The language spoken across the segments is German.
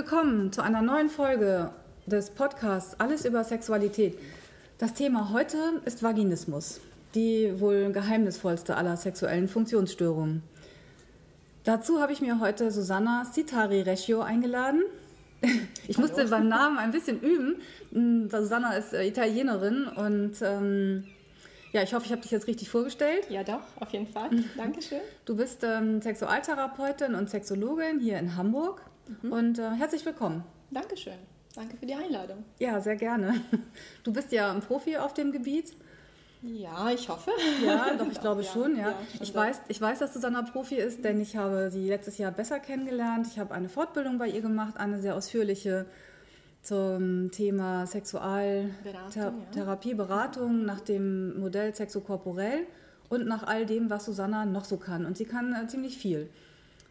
willkommen zu einer neuen Folge des Podcasts Alles über Sexualität. Das Thema heute ist Vaginismus, die wohl geheimnisvollste aller sexuellen Funktionsstörungen. Dazu habe ich mir heute Susanna Sitari Recchio eingeladen. Ich Hallo. musste beim Namen ein bisschen üben. Mm, Susanna ist äh, Italienerin und ähm, ja, ich hoffe, ich habe dich jetzt richtig vorgestellt. Ja, doch, auf jeden Fall. Dankeschön. Du bist ähm, Sexualtherapeutin und Sexologin hier in Hamburg mhm. und äh, herzlich willkommen. Dankeschön. Danke für die Einladung. Ja, sehr gerne. Du bist ja ein Profi auf dem Gebiet. Ja, ich hoffe. Ja, doch, ich glaube ja, schon, ja. ja schon ich, weiß, ich weiß, dass Susanna Profi ist, denn ich habe sie letztes Jahr besser kennengelernt. Ich habe eine Fortbildung bei ihr gemacht, eine sehr ausführliche zum Thema Sexualtherapie, Beratung nach dem Modell Sexokorporell und nach all dem, was Susanna noch so kann. Und sie kann äh, ziemlich viel.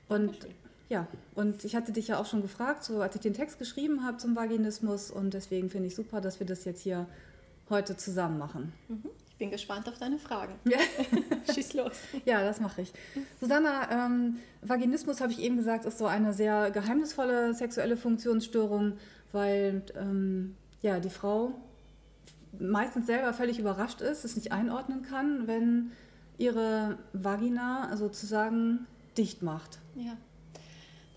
Und ja, und ich hatte dich ja auch schon gefragt, so als ich den Text geschrieben habe zum Vaginismus und deswegen finde ich super, dass wir das jetzt hier heute zusammen machen. Mhm. Ich bin gespannt auf deine Fragen. Ja. Schieß los. Ja, das mache ich. Susanna, ähm, Vaginismus, habe ich eben gesagt, ist so eine sehr geheimnisvolle sexuelle Funktionsstörung, weil ähm, ja, die Frau meistens selber völlig überrascht ist, es nicht einordnen kann, wenn ihre Vagina sozusagen dicht macht. Ja.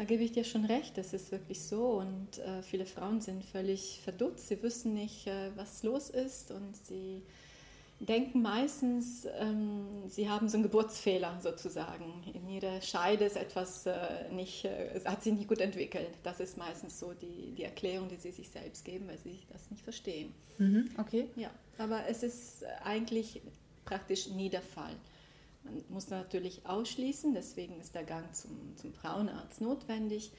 Da gebe ich dir schon recht, das ist wirklich so. Und äh, viele Frauen sind völlig verdutzt, sie wissen nicht, äh, was los ist und sie denken meistens, ähm, sie haben so einen Geburtsfehler sozusagen. In ihrer Scheide ist etwas äh, nicht, äh, hat sich nicht gut entwickelt. Das ist meistens so die, die Erklärung, die sie sich selbst geben, weil sie das nicht verstehen. Mhm, okay. Ja, aber es ist eigentlich praktisch nie der Fall. Man muss natürlich ausschließen, deswegen ist der Gang zum, zum Frauenarzt notwendig.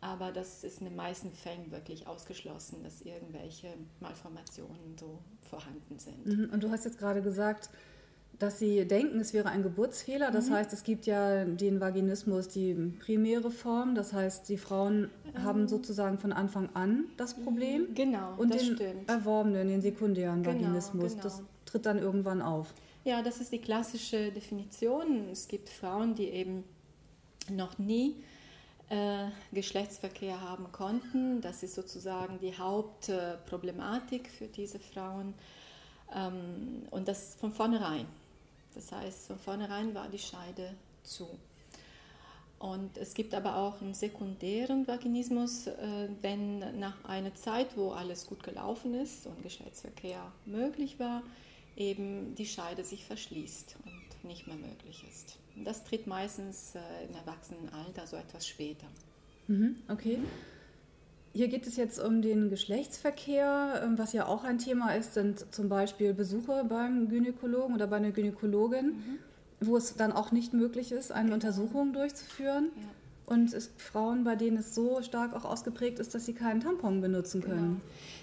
Aber das ist in den meisten Fällen wirklich ausgeschlossen, dass irgendwelche Malformationen so vorhanden sind. Mhm. Und du hast jetzt gerade gesagt, dass sie denken, es wäre ein Geburtsfehler. Das mhm. heißt, es gibt ja den Vaginismus, die primäre Form. Das heißt, die Frauen ähm. haben sozusagen von Anfang an das Problem. Genau, und den stimmt. erworbenen, den sekundären genau, Vaginismus. Genau. Das tritt dann irgendwann auf. Ja, das ist die klassische Definition. Es gibt Frauen, die eben noch nie äh, Geschlechtsverkehr haben konnten. Das ist sozusagen die Hauptproblematik für diese Frauen. Ähm, und das von vornherein. Das heißt, von vornherein war die Scheide zu. Und es gibt aber auch einen sekundären Vaginismus, äh, wenn nach einer Zeit, wo alles gut gelaufen ist und Geschlechtsverkehr möglich war, eben die Scheide sich verschließt und nicht mehr möglich ist. Das tritt meistens äh, im Erwachsenenalter, so etwas später. Mhm, okay. Hier geht es jetzt um den Geschlechtsverkehr. Ähm, was ja auch ein Thema ist, sind zum Beispiel Besuche beim Gynäkologen oder bei einer Gynäkologin, mhm. wo es dann auch nicht möglich ist, eine genau. Untersuchung durchzuführen. Ja. Und es Frauen, bei denen es so stark auch ausgeprägt ist, dass sie keinen Tampon benutzen können. Genau.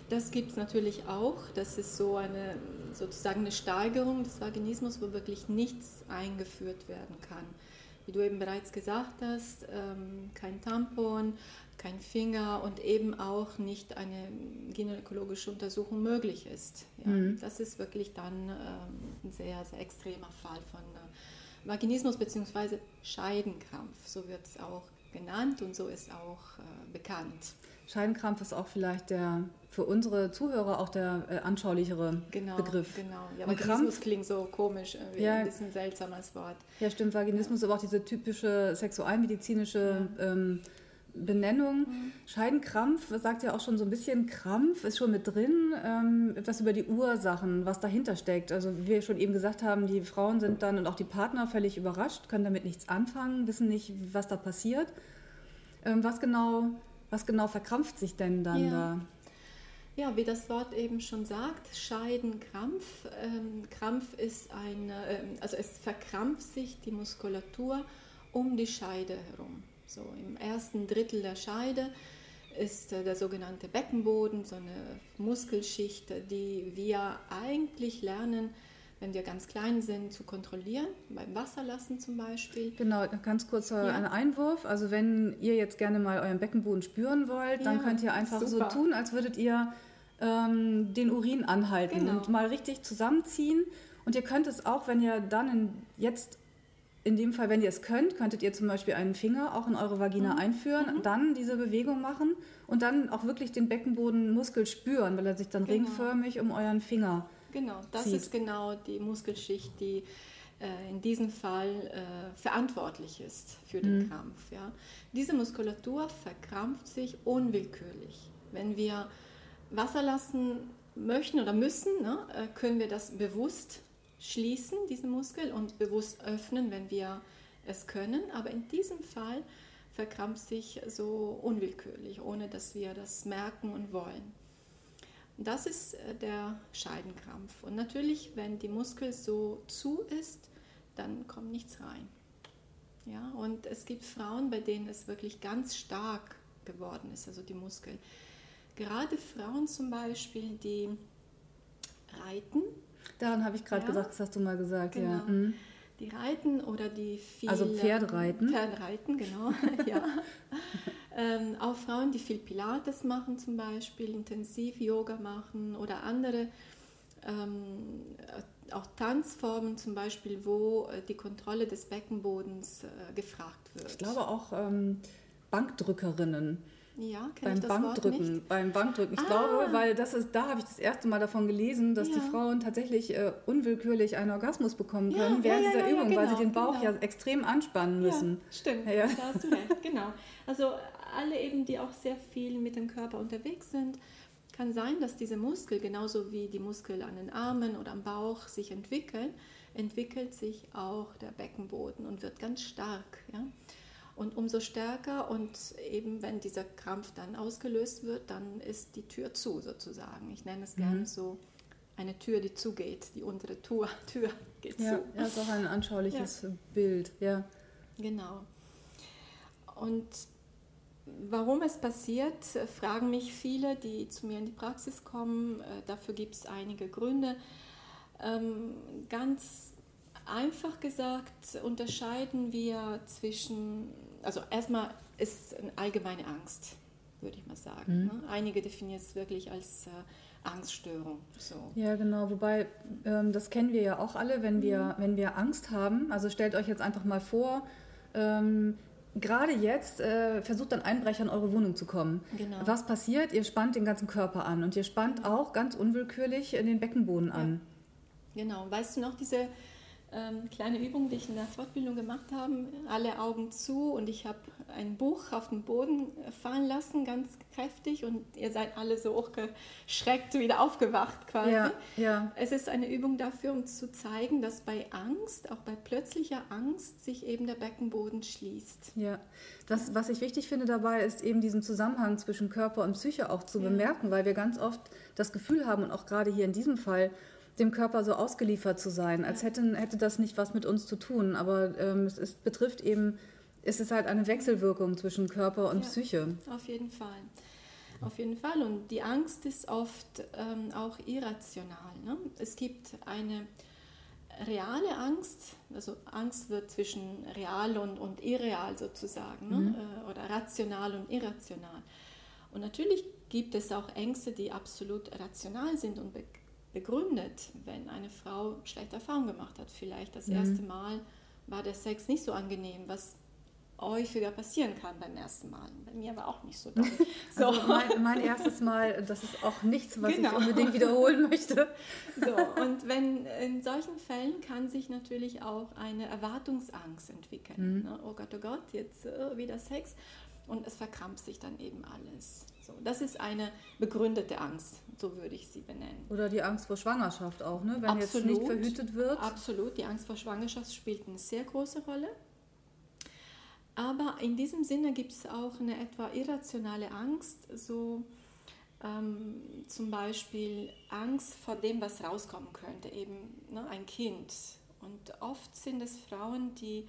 Das gibt es natürlich auch. Das ist so eine sozusagen eine Steigerung des Vaginismus, wo wirklich nichts eingeführt werden kann. Wie du eben bereits gesagt hast, ähm, kein Tampon, kein Finger und eben auch nicht eine gynäkologische Untersuchung möglich ist. Ja, mhm. Das ist wirklich dann ähm, ein sehr, sehr extremer Fall von äh, Vaginismus bzw. Scheidenkrampf, so wird es auch genannt und so ist auch äh, bekannt. Scheidenkrampf ist auch vielleicht der für unsere Zuhörer auch der äh, anschaulichere genau, Begriff. Genau, ja, Vaginismus klingt so komisch, ja, ein bisschen seltsam als Wort. Ja, stimmt, Vaginismus, ja. aber auch diese typische sexualmedizinische ja. ähm, Benennung. Mhm. Scheidenkrampf sagt ja auch schon so ein bisschen Krampf, ist schon mit drin. Ähm, etwas über die Ursachen, was dahinter steckt. Also wie wir schon eben gesagt haben, die Frauen sind dann und auch die Partner völlig überrascht, können damit nichts anfangen, wissen nicht, was da passiert. Ähm, was genau was genau verkrampft sich denn dann ja. da? Ja, wie das Wort eben schon sagt, Scheidenkrampf. Ähm, Krampf ist ein, äh, also es verkrampft sich die Muskulatur um die Scheide herum. So im ersten Drittel der Scheide ist äh, der sogenannte Beckenboden, so eine Muskelschicht, die wir eigentlich lernen, wenn wir ganz klein sind, zu kontrollieren, beim Wasserlassen zum Beispiel. Genau, ganz kurzer ja. Einwurf. Also wenn ihr jetzt gerne mal euren Beckenboden spüren wollt, dann ja, könnt ihr einfach super. so tun, als würdet ihr ähm, den Urin anhalten genau. und mal richtig zusammenziehen. Und ihr könnt es auch, wenn ihr dann in, jetzt in dem Fall, wenn ihr es könnt, könntet ihr zum Beispiel einen Finger auch in eure Vagina mhm. einführen, mhm. dann diese Bewegung machen und dann auch wirklich den Beckenbodenmuskel spüren, weil er sich dann genau. ringförmig um euren Finger Genau, das zieht. ist genau die Muskelschicht, die äh, in diesem Fall äh, verantwortlich ist für den mhm. Krampf. Ja. Diese Muskulatur verkrampft sich unwillkürlich. Wenn wir Wasser lassen möchten oder müssen, ne, äh, können wir das bewusst schließen, diesen Muskel, und bewusst öffnen, wenn wir es können. Aber in diesem Fall verkrampft sich so unwillkürlich, ohne dass wir das merken und wollen. Das ist äh, der Scheidenkrampf. Und natürlich, wenn die Muskel so zu ist, dann kommt nichts rein. Ja, und es gibt Frauen, bei denen es wirklich ganz stark geworden ist, also die Muskeln. Gerade Frauen zum Beispiel, die reiten. Daran habe ich gerade ja, gesagt, das hast du mal gesagt, genau. ja. Mhm. Die reiten oder die viel. Also Pferdreiten. Pferdreiten, genau, ja. Ähm, auch Frauen, die viel Pilates machen zum Beispiel, intensiv Yoga machen oder andere ähm, auch Tanzformen zum Beispiel, wo äh, die Kontrolle des Beckenbodens äh, gefragt wird. Ich glaube auch ähm, Bankdrückerinnen. Ja, beim Bankdrücken, beim Bankdrücken. Ich ah. glaube, weil das ist, da habe ich das erste Mal davon gelesen, dass ja. die Frauen tatsächlich äh, unwillkürlich einen Orgasmus bekommen können ja, während ja, dieser Übung, genau, weil sie genau, den Bauch genau. ja extrem anspannen müssen. stimmt, da hast du recht, genau. Also alle eben, die auch sehr viel mit dem Körper unterwegs sind, kann sein, dass diese Muskel, genauso wie die Muskel an den Armen oder am Bauch sich entwickeln, entwickelt sich auch der Beckenboden und wird ganz stark. Ja? Und umso stärker und eben wenn dieser Krampf dann ausgelöst wird, dann ist die Tür zu sozusagen. Ich nenne es mhm. gerne so eine Tür, die zugeht, die untere Tür, Tür geht ja, zu. Ja, ist auch ein anschauliches ja. Bild, ja. Genau. Und warum es passiert, fragen mich viele, die zu mir in die Praxis kommen. Äh, dafür gibt es einige Gründe. Ähm, ganz einfach gesagt unterscheiden wir zwischen also erstmal ist eine allgemeine Angst, würde ich mal sagen. Mhm. Ne? Einige definieren es wirklich als äh, Angststörung. So. Ja, genau. Wobei, ähm, das kennen wir ja auch alle, wenn wir, mhm. wenn wir Angst haben. Also stellt euch jetzt einfach mal vor, ähm, gerade jetzt äh, versucht ein Einbrecher in eure Wohnung zu kommen. Genau. Was passiert? Ihr spannt den ganzen Körper an und ihr spannt auch ganz unwillkürlich den Beckenboden an. Ja. Genau. Weißt du noch diese ähm, kleine Übung, die ich in der Fortbildung gemacht habe. Alle Augen zu und ich habe ein Buch auf den Boden fallen lassen, ganz kräftig und ihr seid alle so hochgeschreckt, wieder aufgewacht quasi. Ja, ja. Es ist eine Übung dafür, um zu zeigen, dass bei Angst, auch bei plötzlicher Angst, sich eben der Beckenboden schließt. Ja, das, was ich wichtig finde dabei, ist eben diesen Zusammenhang zwischen Körper und Psyche auch zu ja. bemerken, weil wir ganz oft das Gefühl haben und auch gerade hier in diesem Fall, dem Körper so ausgeliefert zu sein, als hätte, hätte das nicht was mit uns zu tun. Aber ähm, es ist, betrifft eben, es ist halt eine Wechselwirkung zwischen Körper und ja, Psyche. Auf jeden Fall. Auf jeden Fall. Und die Angst ist oft ähm, auch irrational. Ne? Es gibt eine reale Angst, also Angst wird zwischen real und, und irreal sozusagen, ne? mhm. äh, oder rational und irrational. Und natürlich gibt es auch Ängste, die absolut rational sind und begründet, wenn eine Frau schlechte Erfahrungen gemacht hat. Vielleicht das mhm. erste Mal war der Sex nicht so angenehm, was häufiger passieren kann beim ersten Mal. Bei mir war auch nicht so doll. So. Also mein, mein, erstes Mal, das ist auch nichts, was genau. ich unbedingt wiederholen möchte. So, und wenn in solchen Fällen kann sich natürlich auch eine Erwartungsangst entwickeln. Mhm. Ne? Oh Gott, oh Gott, jetzt uh, wieder Sex. Und es verkrampft sich dann eben alles. So, das ist eine begründete Angst, so würde ich sie benennen. Oder die Angst vor Schwangerschaft auch, ne? wenn Absolut. jetzt nicht verhütet wird. Absolut, die Angst vor Schwangerschaft spielt eine sehr große Rolle. Aber in diesem Sinne gibt es auch eine etwa irrationale Angst, so ähm, zum Beispiel Angst vor dem, was rauskommen könnte, eben ne, ein Kind. Und oft sind es Frauen, die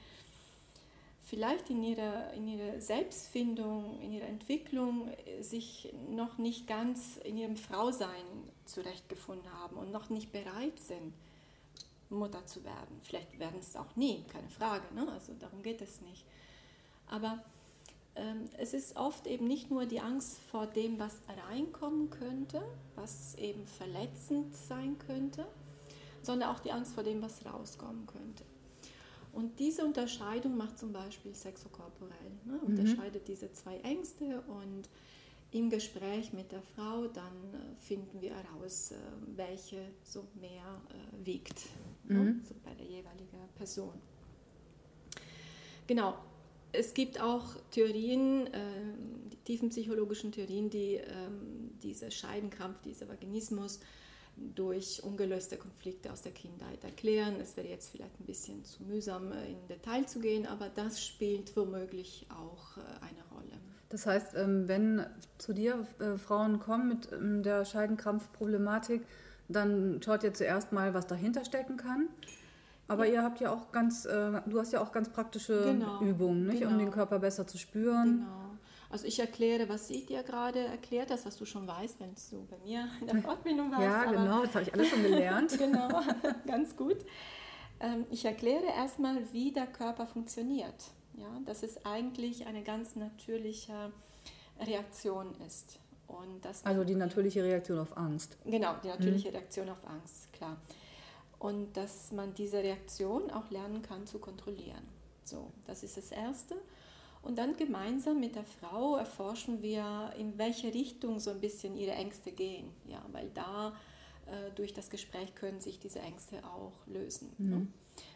vielleicht in ihrer, in ihrer Selbstfindung, in ihrer Entwicklung äh, sich noch nicht ganz in ihrem Frausein zurechtgefunden haben und noch nicht bereit sind, Mutter zu werden. Vielleicht werden es auch nie, keine Frage, ne? also darum geht es nicht. Aber ähm, es ist oft eben nicht nur die Angst vor dem, was reinkommen könnte, was eben verletzend sein könnte, sondern auch die Angst vor dem, was rauskommen könnte. Und diese Unterscheidung macht zum Beispiel sexokorporell, ne? Mhm. unterscheidet mhm. diese zwei Ängste und im Gespräch mit der Frau dann äh, finden wir heraus, äh, welche so mehr äh, wiegt ne? mhm. ne? so bei der jeweiligen Person. Genau, es gibt auch Theorien, äh, die tiefenpsychologischen Theorien, die ähm, diese Scheidenkrampf, dieser Vaginismus durch ungelöste Konflikte aus der Kindheit erklären. Es wäre jetzt vielleicht ein bisschen zu mühsam, äh, in Detail zu gehen, aber das spielt womöglich auch äh, eine Rolle. Das heißt, ähm, wenn zu dir äh, Frauen kommen mit ähm, der Scheidenkrampfproblematik, dann schaut ihr zuerst mal, was dahinter stecken kann. Aber ja. ihr habt ja auch ganz, du hast ja auch ganz praktische genau, Übungen, nicht? Genau. um den Körper besser zu spüren. Genau. Also ich erkläre, was ich dir gerade erklärt hast, was du schon weißt, wenn du bei mir in der Fortbildung warst. Ja, genau, das habe ich alles schon gelernt. genau, ganz gut. Ähm, ich erkläre erstmal, wie der Körper funktioniert. Ja, dass es eigentlich eine ganz natürliche Reaktion ist. Und dass also die natürliche Reaktion auf Angst. Genau, die natürliche mhm. Reaktion auf Angst, klar. Und dass man diese Reaktion auch lernen kann zu kontrollieren. So, das ist das Erste. Und dann gemeinsam mit der Frau erforschen wir, in welche Richtung so ein bisschen ihre Ängste gehen. Ja, weil da äh, durch das Gespräch können sich diese Ängste auch lösen. Mhm. Ne?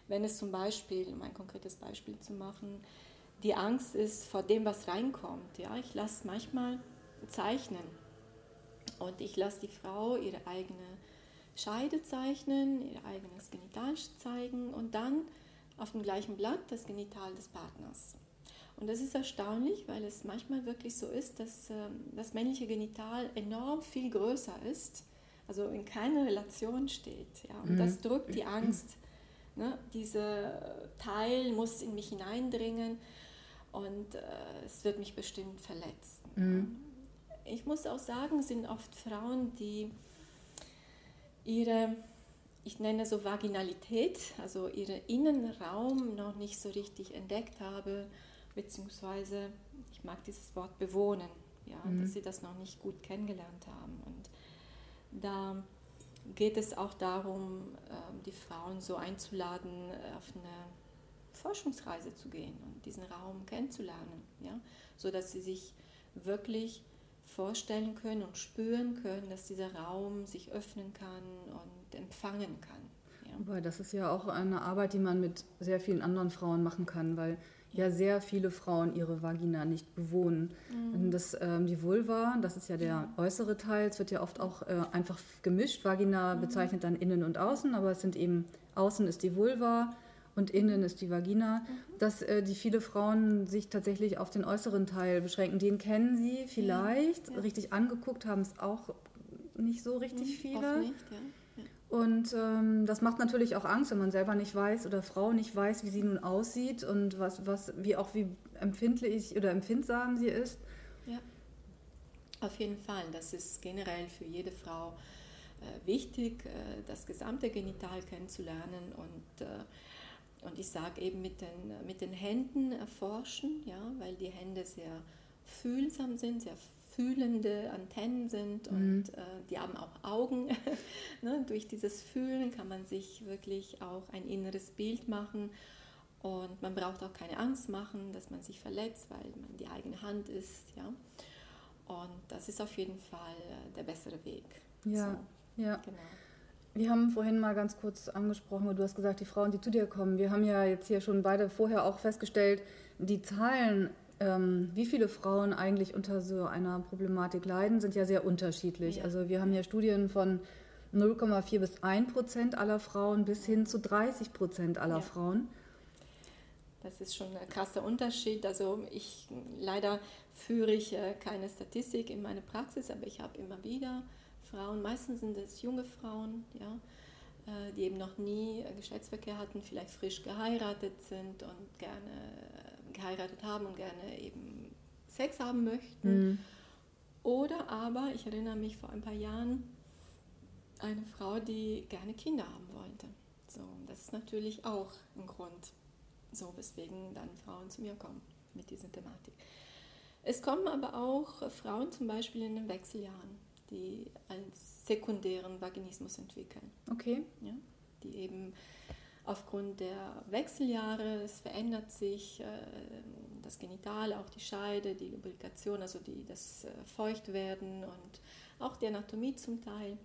Wenn es zum Beispiel, um ein konkretes Beispiel zu machen, die Angst ist vor dem, was reinkommt. Ja, ich lasse manchmal zeichnen und ich lasse die Frau ihre eigene Scheide zeichnen, ihr eigenes Genital zeigen und dann auf dem gleichen Blatt das Genital des Partners. Und das ist erstaunlich, weil es manchmal wirklich so ist, dass ähm, das männliche Genital enorm viel größer ist, also in keiner Relation steht. Ja? Und mhm. das drückt die Angst. Ne? Dieser Teil muss in mich hineindringen und äh, es wird mich bestimmt verletzen. Mhm. Ich muss auch sagen, es sind oft Frauen, die ihre, ich nenne so Vaginalität, also ihren Innenraum noch nicht so richtig entdeckt haben beziehungsweise ich mag dieses Wort bewohnen, ja, mhm. dass sie das noch nicht gut kennengelernt haben. Und da geht es auch darum, ähm, die Frauen so einzuladen, auf eine Forschungsreise zu gehen und diesen Raum kennenzulernen, ja, sodass sie sich wirklich vorstellen können und spüren können, dass dieser Raum sich öffnen kann und empfangen kann. Ja. Wobei das ist ja auch eine Arbeit, die man mit sehr vielen anderen Frauen machen kann, weil ja sehr viele Frauen ihre Vagina nicht bewohnen. Mhm. Das, ähm, die Vulva, das ist ja der äußere Teil, es wird ja oft auch äh, einfach gemischt. Vagina mhm. bezeichnet dann innen und außen, aber es sind eben außen ist die Vulva und innen ist die Vagina, mhm. dass äh, die viele Frauen sich tatsächlich auf den äußeren Teil beschränken. Den kennen sie vielleicht, ja. Richtig angeguckt haben es auch nicht so richtig mhm. viele. Oft nicht, ja. Und ähm, das macht natürlich auch Angst, wenn man selber nicht weiß oder Frau nicht weiß, wie sie nun aussieht und was, was, wie auch wie empfindlich oder empfindsam sie ist. Ja, auf jeden Fall. Das ist generell für jede Frau äh, wichtig, äh, das gesamte Genital kennenzulernen und äh, und ich sage eben mit den, mit den Händen erforschen, ja, weil die Hände sehr fühlsam sind, sehr fühlende Antennen sind mhm. und äh, die haben auch Augen. ne? Durch dieses Fühlen kann man sich wirklich auch ein inneres Bild machen und man braucht auch keine Angst machen, dass man sich verletzt, weil man die eigene Hand ist. Ja? Und das ist auf jeden Fall äh, der bessere Weg. Ja, so, ja. Genau. Wir haben vorhin mal ganz kurz angesprochen, du hast gesagt, die Frauen, die zu dir kommen. Wir haben ja jetzt hier schon beide vorher auch festgestellt, die Zahlen ähm, wie viele Frauen eigentlich unter so einer Problematik leiden, sind ja sehr unterschiedlich. Ja. Also wir haben ja Studien von 0,4 bis 1 Prozent aller Frauen bis hin zu 30 Prozent aller ja. Frauen. Das ist schon ein krasser Unterschied. Also ich leider führe ich äh, keine Statistik in meine Praxis, aber ich habe immer wieder Frauen, meistens sind es junge Frauen, ja, äh, die eben noch nie Geschlechtsverkehr hatten, vielleicht frisch geheiratet sind und gerne geheiratet haben und gerne eben Sex haben möchten. Mhm. Oder aber, ich erinnere mich vor ein paar Jahren, eine Frau, die gerne Kinder haben wollte. So, das ist natürlich auch ein Grund, so weswegen dann Frauen zu mir kommen mit dieser Thematik. Es kommen aber auch Frauen zum Beispiel in den Wechseljahren, die einen sekundären Vaginismus entwickeln. Okay. Ja, die eben aufgrund der Wechseljahre, es verändert sich äh, das Genital, auch die Scheide, die Lubrikation, also die, das äh, Feuchtwerden und auch die Anatomie zum Teil.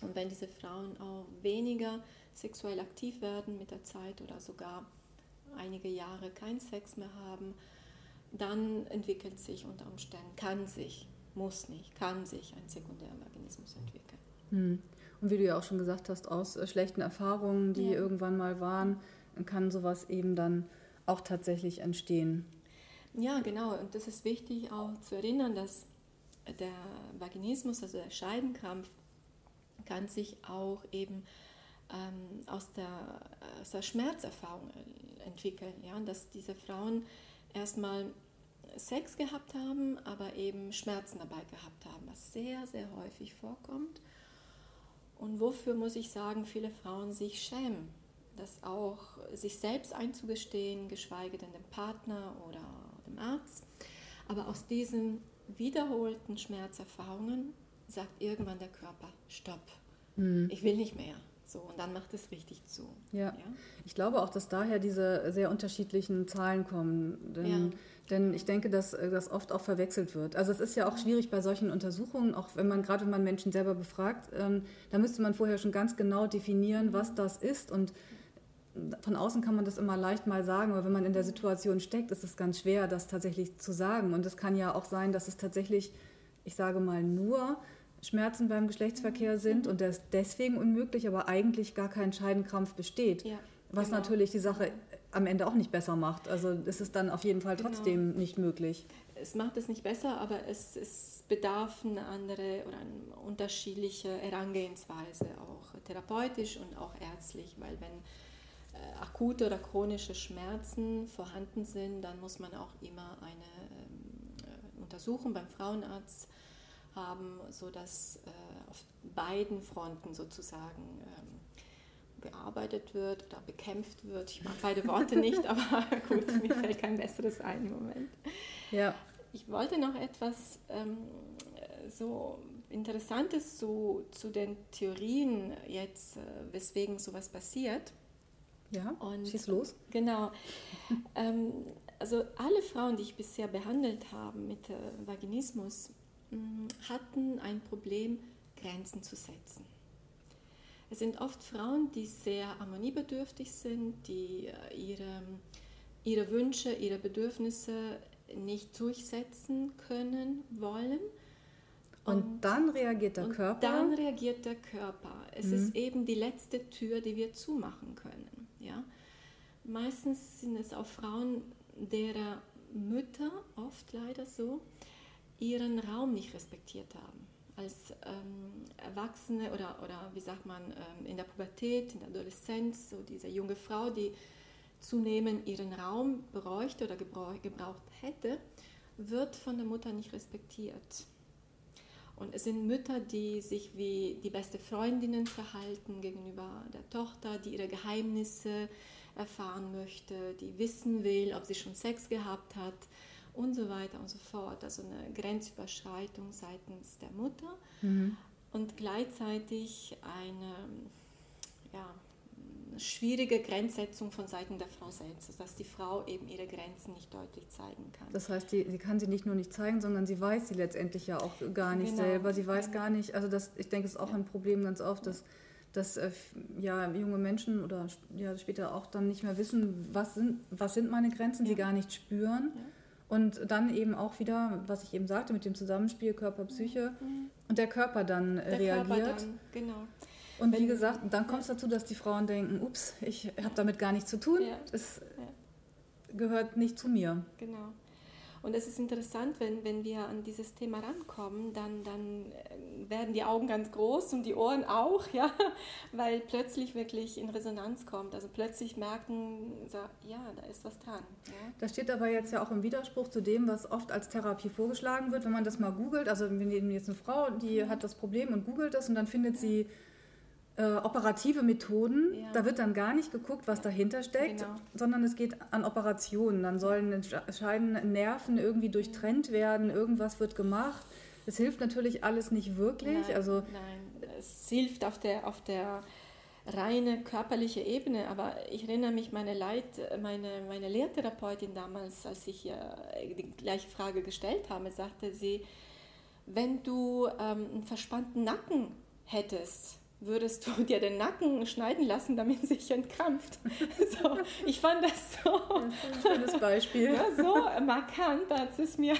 Und wenn diese Frauen auch weniger sexuell aktiv werden mit der Zeit oder sogar einige Jahre keinen Sex mehr haben, dann entwickelt sich unter Umständen, kann sich, muss nicht, kann sich ein sekundärer Vaginismus entwickeln. Hm. Und wie du ja auch schon gesagt hast, aus äh, schlechten Erfahrungen, die ja. irgendwann mal waren, kann sowas eben dann auch tatsächlich entstehen. Ja, genau. Und das ist wichtig auch zu erinnern, dass der Vaginismus, also der Scheidenkrampf, kann sich auch eben ähm, aus, der, aus der Schmerzerfahrung entwickeln. Ja? Dass diese Frauen erstmal Sex gehabt haben, aber eben Schmerzen dabei gehabt haben, was sehr, sehr häufig vorkommt. Und wofür muss ich sagen, viele Frauen sich schämen, das auch sich selbst einzugestehen, geschweige denn dem Partner oder dem Arzt. Aber aus diesen wiederholten Schmerzerfahrungen sagt irgendwann der Körper, stopp, hm. ich will nicht mehr. So, und dann macht es richtig zu. Ja. ja. Ich glaube auch, dass daher diese sehr unterschiedlichen Zahlen kommen. Denn, ja. Denn ich denke, dass das oft auch verwechselt wird. Also es ist ja auch schwierig bei solchen Untersuchungen, auch wenn man, gerade wenn man Menschen selber befragt, ähm, da müsste man vorher schon ganz genau definieren, was das ist. Und von außen kann man das immer leicht mal sagen, aber wenn man in der Situation steckt, ist es ganz schwer, das tatsächlich zu sagen. Und es kann ja auch sein, dass es tatsächlich, ich sage mal, nur Schmerzen beim Geschlechtsverkehr sind und der ist deswegen unmöglich, aber eigentlich gar kein Scheidenkrampf besteht. Ja, was genau. natürlich die Sache am Ende auch nicht besser macht. Also es ist dann auf jeden Fall genau. trotzdem genau. nicht möglich. Es macht es nicht besser, aber es, es bedarf eine andere oder eine unterschiedliche Herangehensweise, auch therapeutisch und auch ärztlich, weil wenn äh, akute oder chronische Schmerzen vorhanden sind, dann muss man auch immer eine ähm, äh, Untersuchung beim Frauenarzt haben, sodass äh, auf beiden Fronten sozusagen gearbeitet wird oder bekämpft wird. Ich mag beide Worte nicht, aber gut, mir fällt kein besseres ein im Moment. Ja. Ich wollte noch etwas ähm, so Interessantes zu, zu den Theorien jetzt, äh, weswegen sowas passiert. Ja, und, schieß los. Genau. ähm, also alle Frauen, die ich bisher behandelt habe mit äh, Vaginismus, Mm, hatten ein Problem, Grenzen zu setzen. Es sind oft Frauen, die sehr harmoniebedürftig sind, die äh, ihre, ihre Wünsche, ihre Bedürfnisse nicht durchsetzen können, wollen. Und, und dann reagiert der und Körper. Dann reagiert der Körper. Es mhm. ist eben die letzte Tür, die wir zumachen können. Ja? Meistens sind es auch Frauen, deren Mütter, oft leider so, ihren Raum nicht respektiert haben. Als ähm, Erwachsene oder, oder wie sagt man, ähm, in der Pubertät, in der Adoleszenz, so diese junge Frau, die zunehmend ihren Raum bräuchte oder gebraucht hätte, wird von der Mutter nicht respektiert. Und es sind Mütter, die sich wie die beste Freundinnen verhalten gegenüber der Tochter, die ihre Geheimnisse erfahren möchte, die wissen will, ob sie schon Sex gehabt hat, und so weiter und so fort. Also eine Grenzüberschreitung seitens der Mutter mhm. und gleichzeitig eine, ja, schwierige Grenzsetzung von Seiten der Frau selbst, dass die Frau eben ihre Grenzen nicht deutlich zeigen kann. Das heißt, die, sie kann sie nicht nur nicht zeigen, sondern sie weiß sie letztendlich ja auch gar nicht genau. selber. Sie weiß gar nicht, also das, ich denke, es ist auch ja. ein Problem ganz oft, dass dass äh, ja, junge Menschen oder ja, später auch dann nicht mehr wissen, was sind, was sind meine Grenzen, ja. sie gar nicht spüren. Ja. Und dann eben auch wieder, was ich eben sagte, mit dem Zusammenspiel Körper-Psyche mhm. und der Körper dann der reagiert. Körper dann, genau. Und Wenn, wie gesagt, dann kommt es dazu, dass die Frauen denken, ups, ich habe damit gar nichts zu tun, es ja. gehört nicht zu mir. Genau. Und es ist interessant, wenn, wenn wir an dieses Thema rankommen, dann, dann äh, werden die Augen ganz groß und die Ohren auch, ja, weil plötzlich wirklich in Resonanz kommt. Also plötzlich merken, ja, da ist was dran. Ja. Das steht aber jetzt ja auch im Widerspruch zu dem, was oft als Therapie vorgeschlagen wird, wenn man das mal googelt. Also wir nehmen jetzt eine Frau, die mhm. hat das Problem und googelt das und dann findet sie äh, operative Methoden. Ja. Da wird dann gar nicht geguckt, was dahinter steckt, genau. sondern es geht an Operationen. Dann sollen entscheidende Nerven irgendwie durchtrennt werden, irgendwas wird gemacht. Es hilft natürlich alles nicht wirklich. Nein, also, nein. es hilft auf der, auf der reine körperliche Ebene, aber ich erinnere mich, meine, Leit, meine, meine Lehrtherapeutin damals, als ich ihr die gleiche Frage gestellt habe, sagte sie, wenn du ähm, einen verspannten Nacken hättest, würdest du dir den Nacken schneiden lassen, damit sich entkrampft. So, ich fand das so, das ist ein schönes Beispiel. Ja, so markant, das ist mir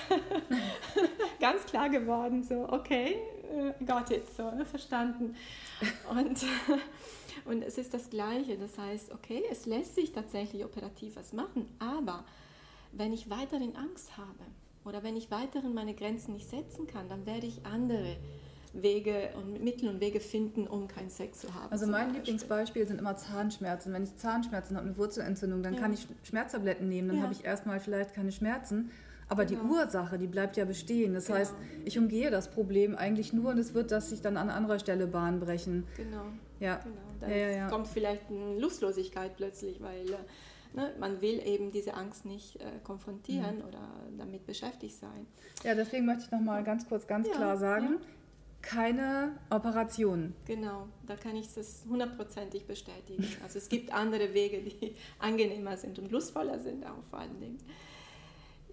ganz klar geworden. So, okay, äh, got it, so, ne, verstanden. Und, und es ist das Gleiche. Das heißt, okay, es lässt sich tatsächlich operativ was machen, aber wenn ich weiterhin Angst habe oder wenn ich weiterhin meine Grenzen nicht setzen kann, dann werde ich andere Wege und Mittel und Wege finden, um keinen Sex zu haben. Also mein Lieblingsbeispiel sind immer Zahnschmerzen. Wenn ich Zahnschmerzen habe, eine Wurzelentzündung, dann ja. kann ich Schmerztabletten nehmen, dann ja. habe ich erstmal vielleicht keine Schmerzen. Aber genau. die Ursache, die bleibt ja bestehen. Das genau. heißt, ich umgehe das Problem eigentlich nur und es wird das sich dann an anderer Stelle Bahn brechen. Genau. Ja. genau. Dann ja, kommt vielleicht eine Lustlosigkeit plötzlich, weil äh, ne, man will eben diese Angst nicht äh, konfrontieren mhm. oder damit beschäftigt sein. Ja, deswegen möchte ich nochmal ganz kurz, ganz klar sagen, keine Operation. Genau, da kann ich das hundertprozentig bestätigen. Also es gibt andere Wege, die angenehmer sind und lustvoller sind auch vor allen Dingen.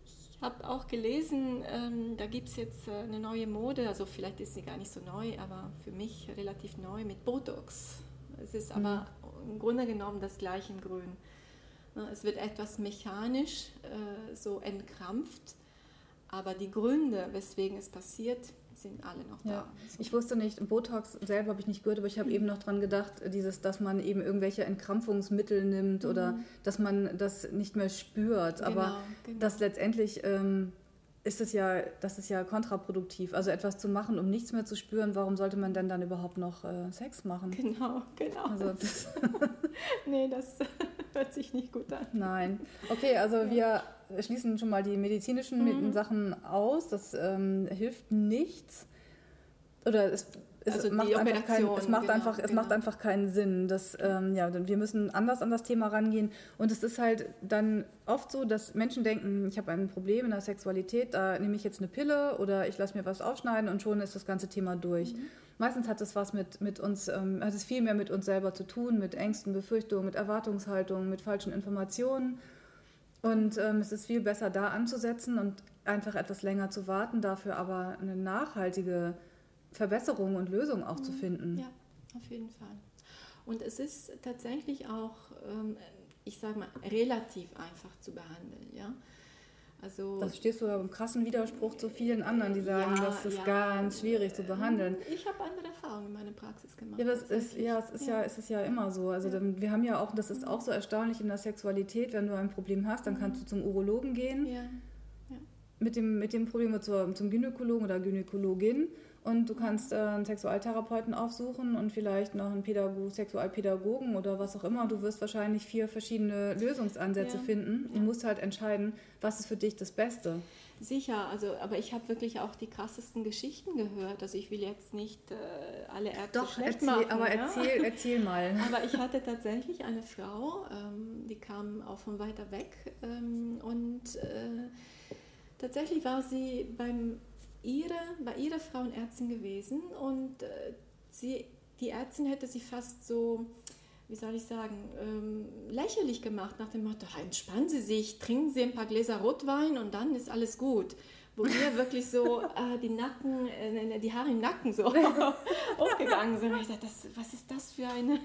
Ich habe auch gelesen, ähm, da gibt es jetzt äh, eine neue Mode, also vielleicht ist sie gar nicht so neu, aber für mich relativ neu mit Botox. Es ist aber mhm. im Grunde genommen das gleiche in Grün. Es wird etwas mechanisch äh, so entkrampft, aber die Gründe, weswegen es passiert, sind alle noch da. Ja. Ich wusste nicht, Botox selber habe ich nicht gehört, aber ich habe mhm. eben noch dran gedacht, dieses, dass man eben irgendwelche Entkrampfungsmittel nimmt mhm. oder dass man das nicht mehr spürt. Genau, aber genau. das letztendlich ähm, ist es ja, das ist ja kontraproduktiv. Also etwas zu machen, um nichts mehr zu spüren, warum sollte man denn dann überhaupt noch äh, Sex machen? Genau, genau. Also das nee, das hört sich nicht gut an. Nein. Okay, also ja. wir schließen schon mal die medizinischen mhm. Sachen aus. Das ähm, hilft nichts. Oder es es, also macht einfach, kein, es, macht, genau, einfach, es genau. macht einfach keinen Sinn. Dass, ähm, ja, wir müssen anders an das Thema rangehen. Und es ist halt dann oft so, dass Menschen denken, ich habe ein Problem in der Sexualität, da nehme ich jetzt eine Pille oder ich lasse mir was aufschneiden und schon ist das ganze Thema durch. Mhm. Meistens hat es was mit, mit uns, ähm, hat es viel mehr mit uns selber zu tun, mit Ängsten, Befürchtungen, mit Erwartungshaltungen, mit falschen Informationen. Und ähm, es ist viel besser, da anzusetzen und einfach etwas länger zu warten, dafür aber eine nachhaltige Verbesserung und Lösung auch mhm. zu finden. Ja, auf jeden Fall. Und es ist tatsächlich auch, ähm, ich sage mal, relativ einfach zu behandeln. Ja? Also, das stehst du im krassen Widerspruch zu vielen anderen, die sagen, ja, das ist ja, ganz schwierig zu behandeln. Ich habe andere Erfahrungen in meiner Praxis gemacht. Ja, das ist, ja, es ist ja. ja, es ist ja immer so. Also ja. wir haben ja auch, das ist auch so erstaunlich in der Sexualität, wenn du ein Problem hast, dann kannst du zum Urologen gehen. Mit, dem, mit dem Problem zum, zum Gynäkologen oder Gynäkologin und du kannst äh, einen Sexualtherapeuten aufsuchen und vielleicht noch einen Pädago Sexualpädagogen oder was auch immer. Du wirst wahrscheinlich vier verschiedene Lösungsansätze ja. finden. Du musst halt entscheiden, was ist für dich das Beste. Sicher, also aber ich habe wirklich auch die krassesten Geschichten gehört. Also ich will jetzt nicht äh, alle Ärzte Doch, schlecht erzähl, machen. aber ja? erzähl, erzähl mal. aber ich hatte tatsächlich eine Frau, ähm, die kam auch von weiter weg ähm, und äh, tatsächlich war sie beim ihre, bei ihrer Frauenärztin gewesen und äh, sie, die Ärztin hätte sie fast so, wie soll ich sagen, ähm, lächerlich gemacht nach dem Motto, entspannen Sie sich, trinken Sie ein paar Gläser Rotwein und dann ist alles gut wo mir wirklich so äh, die Nacken, äh, die Haare im Nacken so hochgegangen sind. ich dachte, das, was ist das für, eine,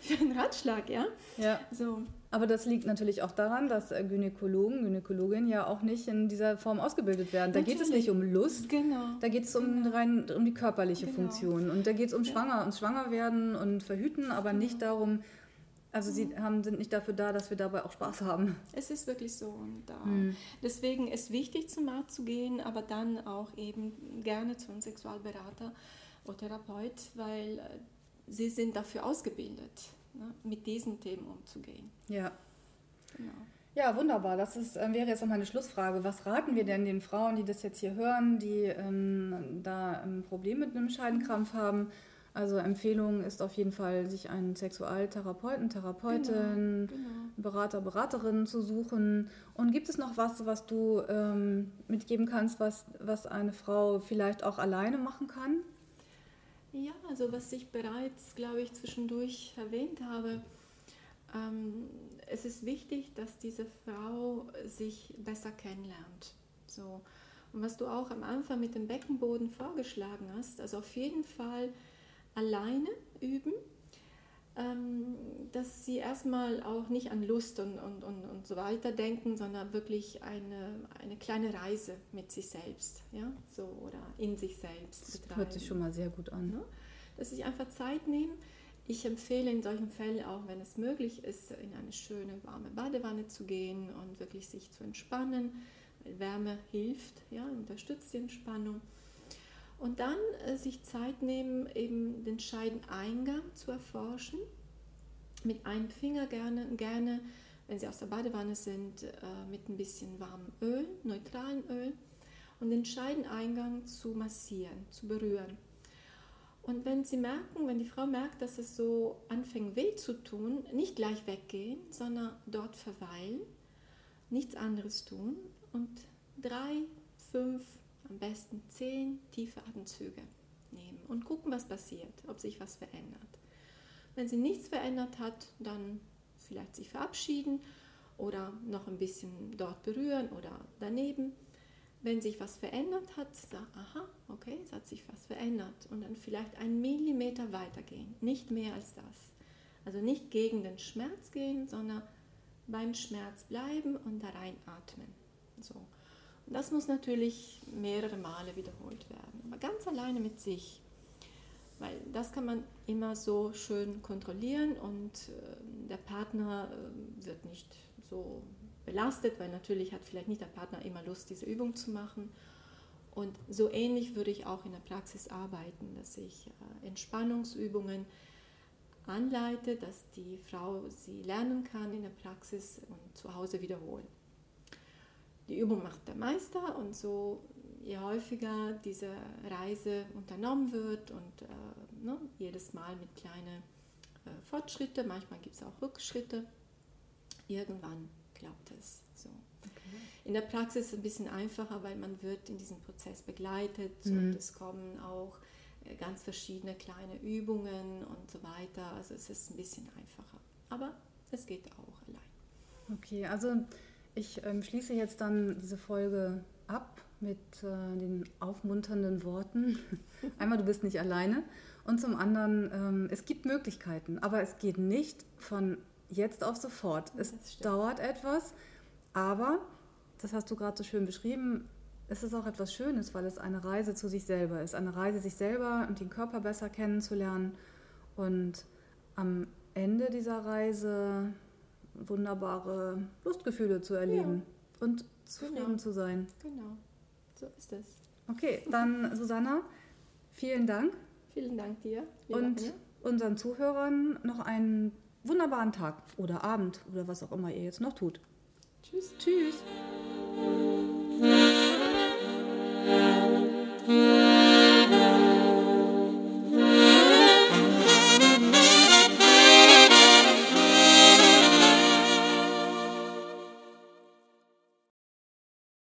für ein Ratschlag, ja? Ja. So. Aber das liegt natürlich auch daran, dass äh, Gynäkologen, Gynäkologinnen ja auch nicht in dieser Form ausgebildet werden. Da natürlich. geht es nicht um Lust, genau. da geht es um, genau. rein, um die körperliche genau. Funktion. Und da geht es um Schwanger, ja. ums Schwangerwerden und Verhüten, aber genau. nicht darum, also sie haben, sind nicht dafür da, dass wir dabei auch Spaß haben. Es ist wirklich so. Und da. Mhm. Deswegen ist wichtig, zum Arzt zu gehen, aber dann auch eben gerne zu einem Sexualberater oder Therapeut, weil äh, sie sind dafür ausgebildet, ne, mit diesen Themen umzugehen. Ja. Genau. Ja, wunderbar. Das ist, äh, wäre jetzt noch meine Schlussfrage. Was raten wir denn den Frauen, die das jetzt hier hören, die ähm, da ein Problem mit einem Scheidenkrampf haben? Also Empfehlung ist auf jeden Fall, sich einen Sexualtherapeuten, Therapeutin, genau, genau. Berater, Beraterin zu suchen. Und gibt es noch was, was du ähm, mitgeben kannst, was, was eine Frau vielleicht auch alleine machen kann? Ja, also was ich bereits, glaube ich, zwischendurch erwähnt habe, ähm, es ist wichtig, dass diese Frau sich besser kennenlernt. So. Und was du auch am Anfang mit dem Beckenboden vorgeschlagen hast, also auf jeden Fall alleine üben, dass sie erstmal auch nicht an Lust und, und, und, und so weiter denken, sondern wirklich eine, eine kleine Reise mit sich selbst, ja, so oder in sich selbst. Das betreiben. hört sich schon mal sehr gut an. Dass sie sich einfach Zeit nehmen. Ich empfehle in solchen Fällen auch, wenn es möglich ist, in eine schöne warme Badewanne zu gehen und wirklich sich zu entspannen. Wärme hilft, ja, unterstützt die Entspannung. Und dann äh, sich Zeit nehmen, eben den Scheideneingang zu erforschen. Mit einem Finger gerne, gerne wenn Sie aus der Badewanne sind, äh, mit ein bisschen warmem Öl, neutralem Öl. Und den Scheideneingang zu massieren, zu berühren. Und wenn Sie merken, wenn die Frau merkt, dass es so anfängt weh zu tun, nicht gleich weggehen, sondern dort verweilen, nichts anderes tun und drei, fünf, am besten zehn tiefe Atemzüge nehmen und gucken, was passiert, ob sich was verändert. Wenn sie nichts verändert hat, dann vielleicht sich verabschieden oder noch ein bisschen dort berühren oder daneben. Wenn sich was verändert hat, sagen, aha, okay, es hat sich was verändert und dann vielleicht einen Millimeter weitergehen, nicht mehr als das. Also nicht gegen den Schmerz gehen, sondern beim Schmerz bleiben und da reinatmen. So. Das muss natürlich mehrere Male wiederholt werden, aber ganz alleine mit sich. Weil das kann man immer so schön kontrollieren und äh, der Partner äh, wird nicht so belastet, weil natürlich hat vielleicht nicht der Partner immer Lust, diese Übung zu machen. Und so ähnlich würde ich auch in der Praxis arbeiten, dass ich äh, Entspannungsübungen anleite, dass die Frau sie lernen kann in der Praxis und zu Hause wiederholen die Übung macht der Meister und so je häufiger diese Reise unternommen wird und äh, ne, jedes Mal mit kleinen äh, Fortschritte, manchmal gibt es auch Rückschritte, irgendwann klappt es so. Okay. In der Praxis ist es ein bisschen einfacher, weil man wird in diesem Prozess begleitet mhm. und es kommen auch äh, ganz verschiedene kleine Übungen und so weiter. Also es ist ein bisschen einfacher. Aber es geht auch allein. Okay, also ich ähm, schließe jetzt dann diese Folge ab mit äh, den aufmunternden Worten. Einmal, du bist nicht alleine. Und zum anderen, ähm, es gibt Möglichkeiten, aber es geht nicht von jetzt auf sofort. Es dauert etwas, aber, das hast du gerade so schön beschrieben, es ist auch etwas Schönes, weil es eine Reise zu sich selber ist. Eine Reise, sich selber und den Körper besser kennenzulernen. Und am Ende dieser Reise wunderbare Lustgefühle zu erleben ja. und zufrieden genau. zu sein. Genau, so ist es. Okay, dann Susanna, vielen Dank. Vielen Dank dir. Und Anja. unseren Zuhörern noch einen wunderbaren Tag oder Abend oder was auch immer ihr jetzt noch tut. Tschüss. Tschüss.